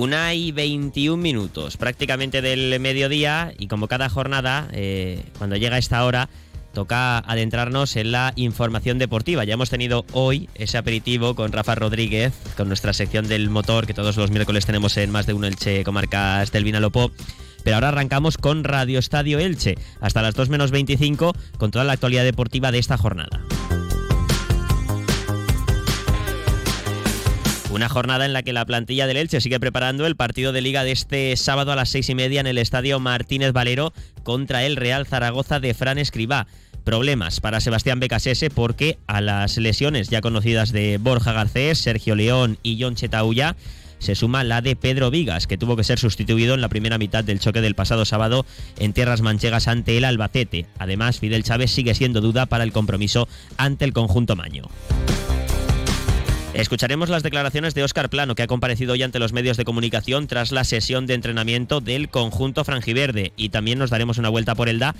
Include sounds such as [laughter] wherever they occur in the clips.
Una y 21 minutos, prácticamente del mediodía, y como cada jornada, eh, cuando llega esta hora, toca adentrarnos en la información deportiva. Ya hemos tenido hoy ese aperitivo con Rafa Rodríguez, con nuestra sección del motor, que todos los miércoles tenemos en más de uno Elche Comarcas del Vinalopó. Pero ahora arrancamos con Radio Estadio Elche, hasta las 2 menos 25, con toda la actualidad deportiva de esta jornada. Una jornada en la que la plantilla del Elche sigue preparando el partido de liga de este sábado a las seis y media en el estadio Martínez Valero contra el Real Zaragoza de Fran Escribá. Problemas para Sebastián Becasese porque a las lesiones ya conocidas de Borja Garcés, Sergio León y John Chetauya se suma la de Pedro Vigas, que tuvo que ser sustituido en la primera mitad del choque del pasado sábado en tierras manchegas ante el Albacete. Además, Fidel Chávez sigue siendo duda para el compromiso ante el conjunto maño. Escucharemos las declaraciones de Óscar Plano, que ha comparecido hoy ante los medios de comunicación tras la sesión de entrenamiento del conjunto franjiverde. Y también nos daremos una vuelta por el DA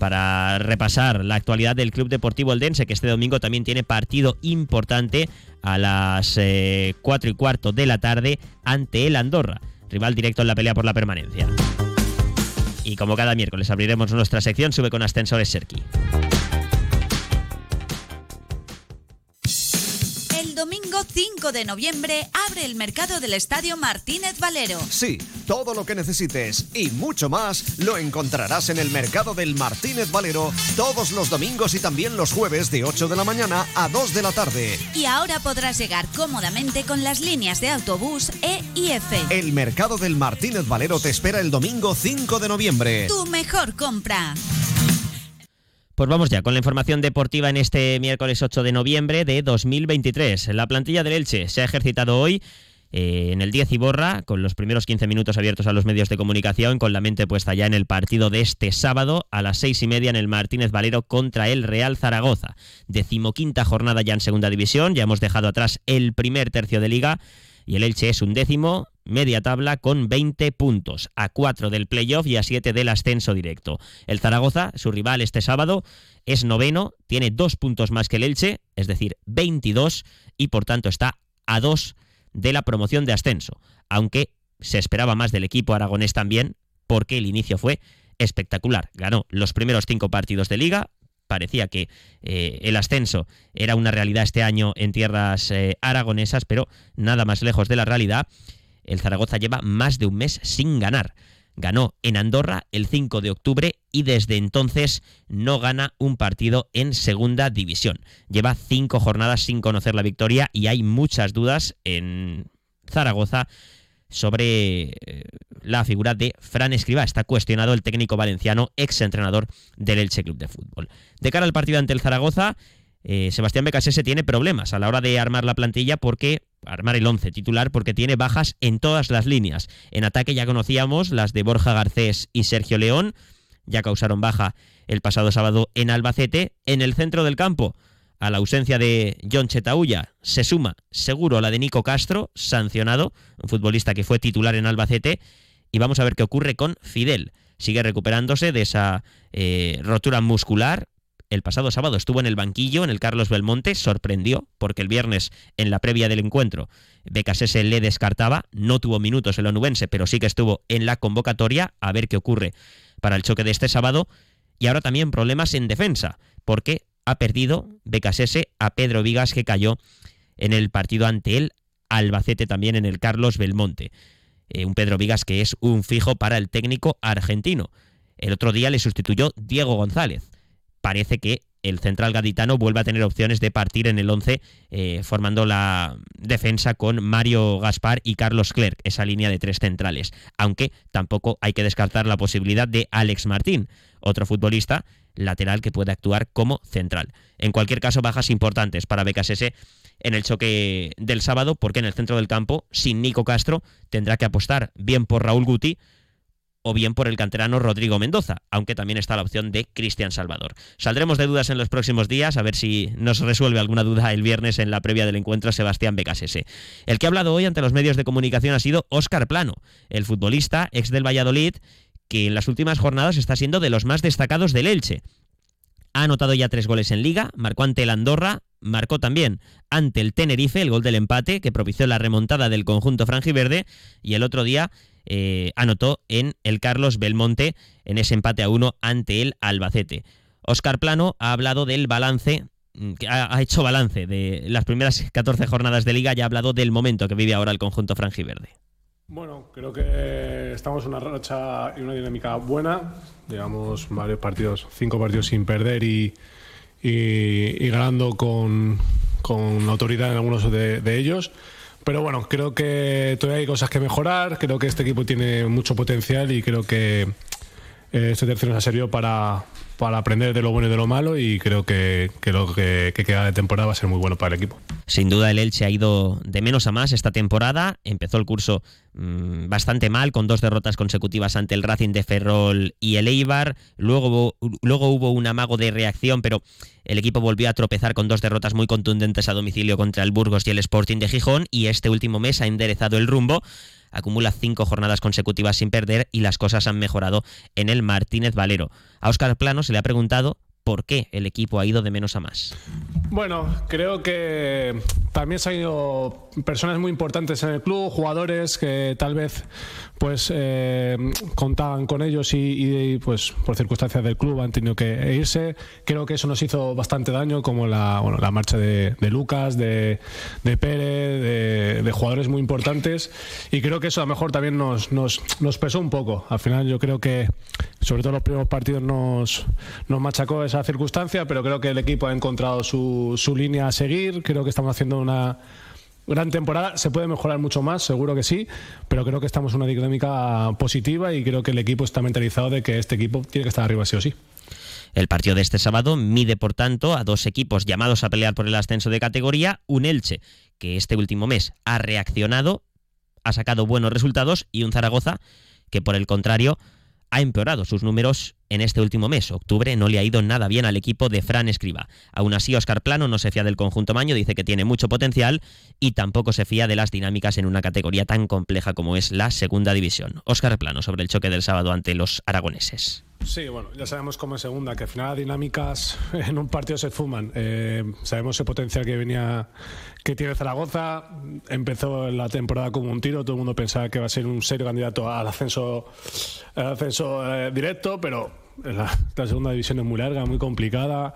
para repasar la actualidad del Club Deportivo Eldense, que este domingo también tiene partido importante a las 4 eh, y cuarto de la tarde ante el Andorra, rival directo en la pelea por la permanencia. Y como cada miércoles abriremos nuestra sección, sube con Ascensores Serki. Domingo 5 de noviembre abre el mercado del Estadio Martínez Valero. Sí, todo lo que necesites y mucho más lo encontrarás en el mercado del Martínez Valero todos los domingos y también los jueves de 8 de la mañana a 2 de la tarde. Y ahora podrás llegar cómodamente con las líneas de autobús E y F. El mercado del Martínez Valero te espera el domingo 5 de noviembre. Tu mejor compra. Pues vamos ya con la información deportiva en este miércoles 8 de noviembre de 2023. La plantilla del Elche se ha ejercitado hoy eh, en el 10 y borra, con los primeros 15 minutos abiertos a los medios de comunicación, con la mente puesta ya en el partido de este sábado a las seis y media en el Martínez Valero contra el Real Zaragoza. Decimoquinta jornada ya en segunda división, ya hemos dejado atrás el primer tercio de liga y el Elche es un décimo, media tabla con 20 puntos, a 4 del playoff y a 7 del ascenso directo. El Zaragoza, su rival este sábado, es noveno, tiene dos puntos más que el Elche, es decir, 22, y por tanto está a 2 de la promoción de ascenso, aunque se esperaba más del equipo aragonés también, porque el inicio fue espectacular. Ganó los primeros cinco partidos de liga, parecía que eh, el ascenso era una realidad este año en tierras eh, aragonesas, pero nada más lejos de la realidad. El Zaragoza lleva más de un mes sin ganar. Ganó en Andorra el 5 de octubre y desde entonces no gana un partido en segunda división. Lleva cinco jornadas sin conocer la victoria y hay muchas dudas en Zaragoza sobre eh, la figura de Fran Escriba. Está cuestionado el técnico valenciano, ex entrenador del Elche Club de Fútbol. De cara al partido ante el Zaragoza, eh, Sebastián Becasese tiene problemas a la hora de armar la plantilla porque armar el 11 titular porque tiene bajas en todas las líneas. En ataque ya conocíamos las de Borja Garcés y Sergio León, ya causaron baja el pasado sábado en Albacete. En el centro del campo, a la ausencia de John Chetauya se suma seguro la de Nico Castro, sancionado, un futbolista que fue titular en Albacete, y vamos a ver qué ocurre con Fidel. Sigue recuperándose de esa eh, rotura muscular. El pasado sábado estuvo en el banquillo en el Carlos Belmonte, sorprendió porque el viernes en la previa del encuentro Becasese le descartaba, no tuvo minutos el onubense, pero sí que estuvo en la convocatoria a ver qué ocurre para el choque de este sábado. Y ahora también problemas en defensa, porque ha perdido Becasese a Pedro Vigas que cayó en el partido ante él, Albacete también en el Carlos Belmonte. Eh, un Pedro Vigas que es un fijo para el técnico argentino. El otro día le sustituyó Diego González. Parece que el central gaditano vuelve a tener opciones de partir en el 11, eh, formando la defensa con Mario Gaspar y Carlos Clerc, esa línea de tres centrales. Aunque tampoco hay que descartar la posibilidad de Alex Martín, otro futbolista lateral que puede actuar como central. En cualquier caso, bajas importantes para BKSS en el choque del sábado, porque en el centro del campo, sin Nico Castro, tendrá que apostar bien por Raúl Guti o bien por el canterano Rodrigo Mendoza, aunque también está la opción de Cristian Salvador. Saldremos de dudas en los próximos días, a ver si nos resuelve alguna duda el viernes en la previa del encuentro Sebastián Becasese. El que ha hablado hoy ante los medios de comunicación ha sido Óscar Plano, el futbolista ex del Valladolid, que en las últimas jornadas está siendo de los más destacados del Elche. Ha anotado ya tres goles en liga, marcó ante el Andorra marcó también ante el Tenerife el gol del empate que propició la remontada del conjunto franjiverde y el otro día eh, anotó en el Carlos Belmonte en ese empate a uno ante el Albacete. Oscar Plano ha hablado del balance mm, ha, hecho balance de las primeras 14 jornadas de liga y ha hablado del momento que vive ahora el conjunto franjiverde. Bueno, creo que estamos en una racha y una dinámica buena. Llevamos varios partidos, cinco partidos sin perder y, ganando con, autoridad en algunos de, ellos. Pero bueno, creo que todavía hay cosas que mejorar. Creo que este equipo tiene mucho potencial y creo que eh, este tercero ha servido para, para aprender de lo bueno y de lo malo y creo que, lo que, queda de temporada va a ser muy bueno para el equipo. Sin duda el Elche ha ido de menos a más esta temporada. Empezó el curso mm, bastante mal con dos derrotas consecutivas ante el Racing de Ferrol y el Eibar. Luego, luego hubo un amago de reacción, pero el equipo volvió a tropezar con dos derrotas muy contundentes a domicilio contra el Burgos y el Sporting de Gijón y este último mes ha enderezado el rumbo acumula cinco jornadas consecutivas sin perder y las cosas han mejorado en el Martínez Valero. A Óscar Plano se le ha preguntado por qué el equipo ha ido de menos a más. Bueno, creo que también se han ido personas muy importantes en el club, jugadores que tal vez pues eh, contaban con ellos y, pues por circunstancias del club han tenido que irse. Creo que eso nos hizo bastante daño, como la, la marcha de, Lucas, de, de Pérez, de, jugadores muy importantes. Y creo que eso a lo mejor también nos, nos, nos pesó un poco. Al final yo creo que sobre todo los primeros partidos nos, nos machacó esa circunstancia, pero creo que el equipo ha encontrado su, su línea a seguir. Creo que estamos haciendo una gran temporada. Se puede mejorar mucho más, seguro que sí, pero creo que estamos en una dinámica positiva y creo que el equipo está mentalizado de que este equipo tiene que estar arriba sí o sí. El partido de este sábado mide, por tanto, a dos equipos llamados a pelear por el ascenso de categoría, un Elche, que este último mes ha reaccionado, ha sacado buenos resultados, y un Zaragoza, que por el contrario ha empeorado sus números en este último mes. Octubre no le ha ido nada bien al equipo de Fran Escriba. Aún así, Oscar Plano no se fía del conjunto Maño, dice que tiene mucho potencial y tampoco se fía de las dinámicas en una categoría tan compleja como es la segunda división. Oscar Plano sobre el choque del sábado ante los aragoneses. Sí, bueno, ya sabemos cómo es segunda, que al final las dinámicas [laughs] en un partido se fuman. Eh, sabemos el potencial que venía, que tiene Zaragoza. Empezó la temporada como un tiro, todo el mundo pensaba que va a ser un serio candidato al ascenso, al ascenso eh, directo, pero la, segunda división es muy larga, muy complicada.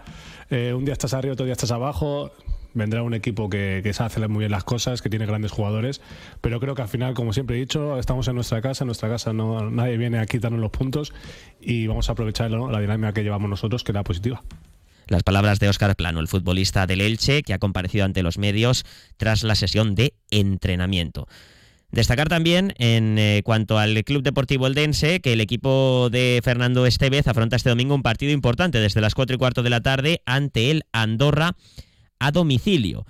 Eh, un día estás arriba, otro día estás abajo vendrá un equipo que, sabe hacer muy bien las cosas, que tiene grandes jugadores, pero creo que al final, como siempre he dicho, estamos en nuestra casa, en nuestra casa no, nadie viene a quitarnos los puntos y vamos a aprovechar la dinámica que llevamos nosotros, que era positiva. Las palabras de Óscar Plano, el futbolista del Elche, que ha comparecido ante los medios tras la sesión de entrenamiento. Destacar también en eh, cuanto al Club Deportivo Eldense que el equipo de Fernando Estevez afronta este domingo un partido importante desde las 4 y cuarto de la tarde ante el Andorra a domicilio.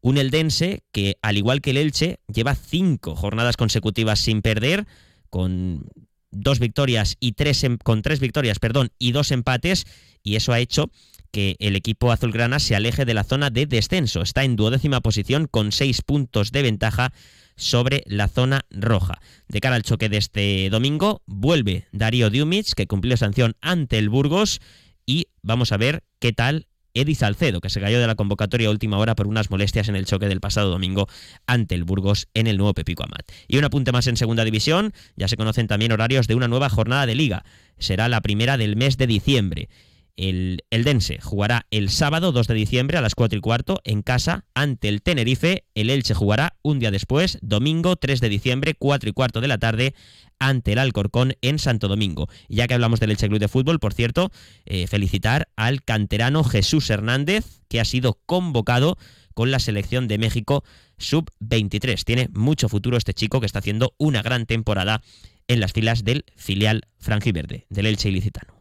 Un Eldense que, al igual que el Elche, lleva cinco jornadas consecutivas sin perder, con dos victorias y tres em, con tres victorias, perdón, y dos empates, y eso ha hecho que el equipo azulgrana se aleje de la zona de descenso. Está en duodécima posición con seis puntos de ventaja sobre la zona roja. De cara al choque de este domingo, vuelve Darío Diumich, que cumplió sanción ante el Burgos, y vamos a ver qué tal Eddie Salcedo, que se cayó de la convocatoria a última hora por unas molestias en el choque del pasado domingo ante el Burgos en el nuevo Pepico Amat. Y un apunte más en segunda división, ya se conocen también horarios de una nueva jornada de liga. Será la primera del mes de diciembre. El, Dense jugará el sábado 2 de diciembre a las 4 y cuarto en casa ante el Tenerife. El Elche jugará un día después, domingo 3 de diciembre, 4 y cuarto de la tarde, ante el Alcorcón en Santo Domingo. Ya que hablamos del Elche Club de Fútbol, por cierto, eh, felicitar al canterano Jesús Hernández, que ha sido convocado con la selección de México sub-23. Tiene mucho futuro este chico que está haciendo una gran temporada en las filas del filial franjiverde, del Elche ilicitano.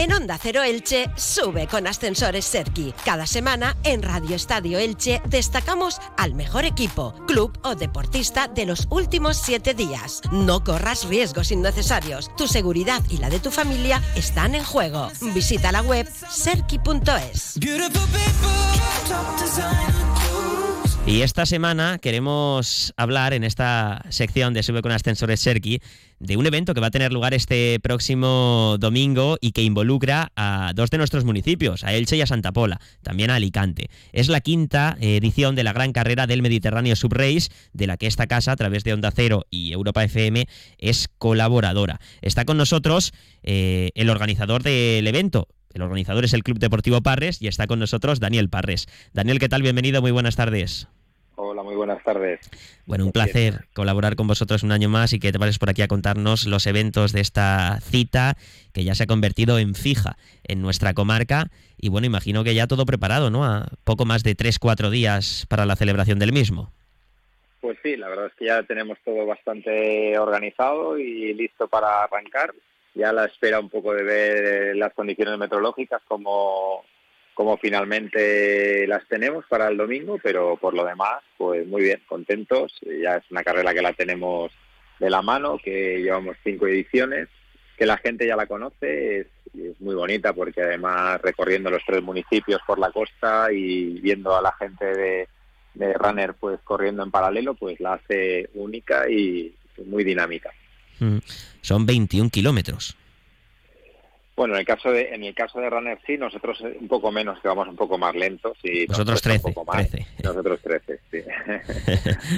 En Onda Cero Elche, sube con Ascensores Serki. Cada semana en Radio Estadio Elche destacamos al mejor equipo, club o deportista de los últimos siete días. No corras riesgos innecesarios. Tu seguridad y la de tu familia están en juego. Visita la web serki.es. Y esta semana queremos hablar en esta sección de Sube con Ascensores Serki de un evento que va a tener lugar este próximo domingo y que involucra a dos de nuestros municipios, a Elche y a Santa Pola, también a Alicante. Es la quinta edición de la gran carrera del Mediterráneo Subrace, de la que esta casa, a través de Onda Cero y Europa FM, es colaboradora. Está con nosotros eh, el organizador del evento, el organizador es el Club Deportivo Parres y está con nosotros Daniel Parres. Daniel, ¿qué tal? Bienvenido, muy buenas tardes. Hola, muy buenas tardes. Bueno, un placer colaborar con vosotros un año más y que te pares por aquí a contarnos los eventos de esta cita que ya se ha convertido en fija en nuestra comarca. Y bueno, imagino que ya todo preparado, ¿no? A poco más de 3-4 días para la celebración del mismo. Pues sí, la verdad es que ya tenemos todo bastante organizado y listo para arrancar ya la espera un poco de ver las condiciones meteorológicas como, como finalmente las tenemos para el domingo, pero por lo demás, pues muy bien, contentos. Ya es una carrera que la tenemos de la mano, que llevamos cinco ediciones, que la gente ya la conoce, es, es muy bonita porque además recorriendo los tres municipios por la costa y viendo a la gente de, de runner pues corriendo en paralelo, pues la hace única y muy dinámica. Mm. Son 21 kilómetros. Bueno, en el caso de en el caso de runner sí, nosotros un poco menos, que vamos un poco más lentos y nosotros 13, Nosotros 13, sí.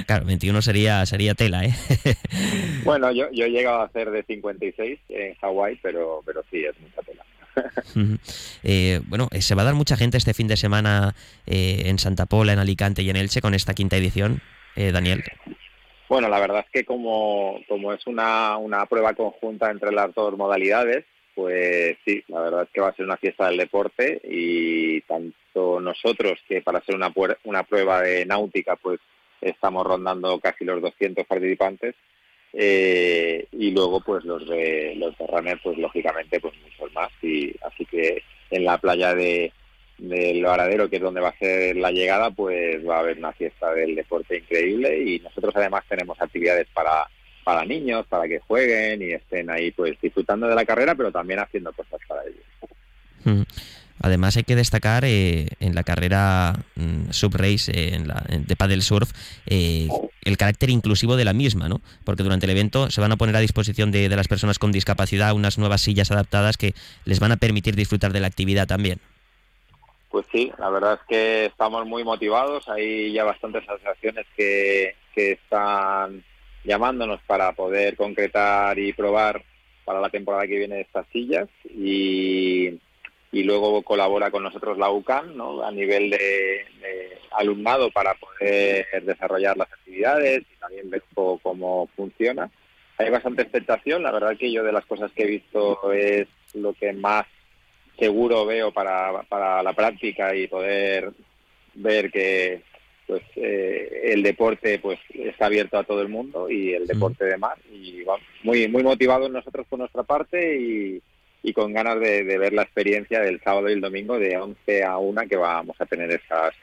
[laughs] claro, 21 sería sería tela, ¿eh? [laughs] bueno, yo yo he llegado a hacer de 56 en Hawái, pero pero sí es mucha tela. [laughs] eh, bueno, eh, se va a dar mucha gente este fin de semana eh, en Santa Pola, en Alicante y en Elche con esta quinta edición, eh, Daniel. Bueno, la verdad es que como, como es una, una prueba conjunta entre las dos modalidades, pues sí, la verdad es que va a ser una fiesta del deporte y tanto nosotros que para ser una, una prueba de náutica pues estamos rondando casi los 200 participantes eh, y luego pues los de los de runner pues lógicamente pues muchos más. Y así que en la playa de, del Varadero, que es donde va a ser la llegada, pues va a haber una fiesta del deporte increíble. Y nosotros además tenemos actividades para, para niños, para que jueguen y estén ahí pues disfrutando de la carrera, pero también haciendo cosas para ellos. Mm. Además hay que destacar eh, en la carrera mm, subrace eh, en la, de paddle surf eh, el carácter inclusivo de la misma, ¿no? Porque durante el evento se van a poner a disposición de, de las personas con discapacidad unas nuevas sillas adaptadas que les van a permitir disfrutar de la actividad también. Pues sí, la verdad es que estamos muy motivados. Hay ya bastantes asociaciones que, que están llamándonos para poder concretar y probar para la temporada que viene estas sillas y, y luego colabora con nosotros la UCAN ¿no? a nivel de, de, alumnado para poder desarrollar las actividades y también ver cómo funciona. Hay bastante expectación, la verdad que yo de las cosas que he visto es lo que más seguro veo para, para la práctica y poder ver que pues eh, el deporte pues está abierto a todo el mundo y el deporte de mar y vamos, muy muy motivados nosotros por nuestra parte y, y con ganas de, de, ver la experiencia del sábado y el domingo de 11 a 1 que vamos a tener esas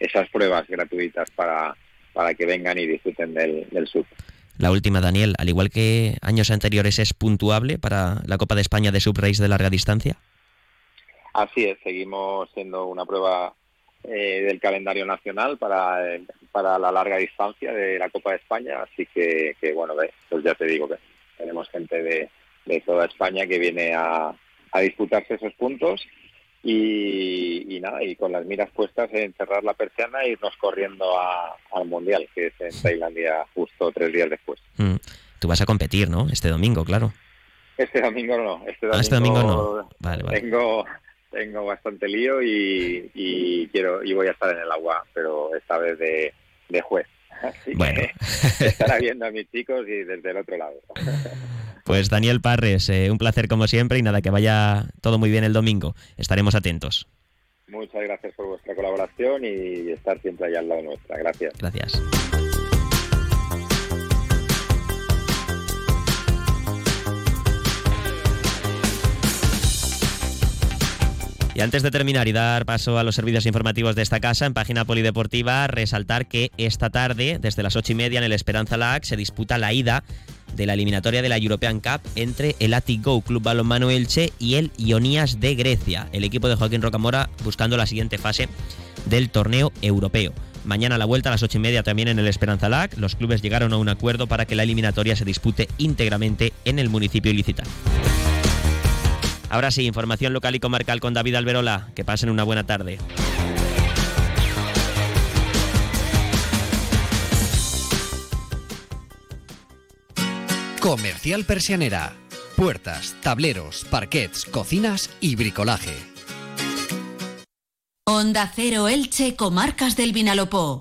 esas pruebas gratuitas para, para que vengan y disfruten del, del sur. La última, Daniel, al igual que años anteriores, ¿es puntuable para la Copa de España de Subrace de larga distancia? Así es, seguimos siendo una prueba eh, del calendario nacional para, eh, para la larga distancia de la Copa de España, así que, que bueno, pues ya te digo que tenemos gente de, de toda España que viene a, a disputarse esos puntos y, y, nada, y con las miras puestas en cerrar la persiana e irnos corriendo a, al Mundial, que es en Tailandia justo tres días después. Mm. Tú vas a competir, ¿no? Este domingo, claro. Este domingo no. Este domingo, ah, este domingo no. Vale, vale. Tengo, tengo bastante lío y, y, quiero y voy a estar en el agua, pero esta vez de, de juez. Así bueno. que [laughs] estará viendo a mis chicos y desde el otro lado. [laughs] Pues Daniel Parres, eh, un placer como siempre y nada, que vaya todo muy bien el domingo. Estaremos atentos. Muchas gracias por vuestra colaboración y estar siempre allá al lado nuestra. Gracias. Gracias. Y antes de terminar y dar paso a los servicios informativos de esta casa, en página polideportiva, resaltar que esta tarde, desde las ocho y media en el Esperanza LAC, se disputa la ida de la eliminatoria de la European Cup entre el Atigo Club Balonmano Elche y el Ionías de Grecia, el equipo de Joaquín Rocamora buscando la siguiente fase del torneo europeo. Mañana a la vuelta a las ocho y media también en el Esperanza Lac. Los clubes llegaron a un acuerdo para que la eliminatoria se dispute íntegramente en el municipio ilicitano. Ahora sí, información local y comarcal con David Alberola. Que pasen una buena tarde. Comercial Persianera. Puertas, tableros, parquets, cocinas y bricolaje. Onda Cero Elche, Comarcas del Vinalopó.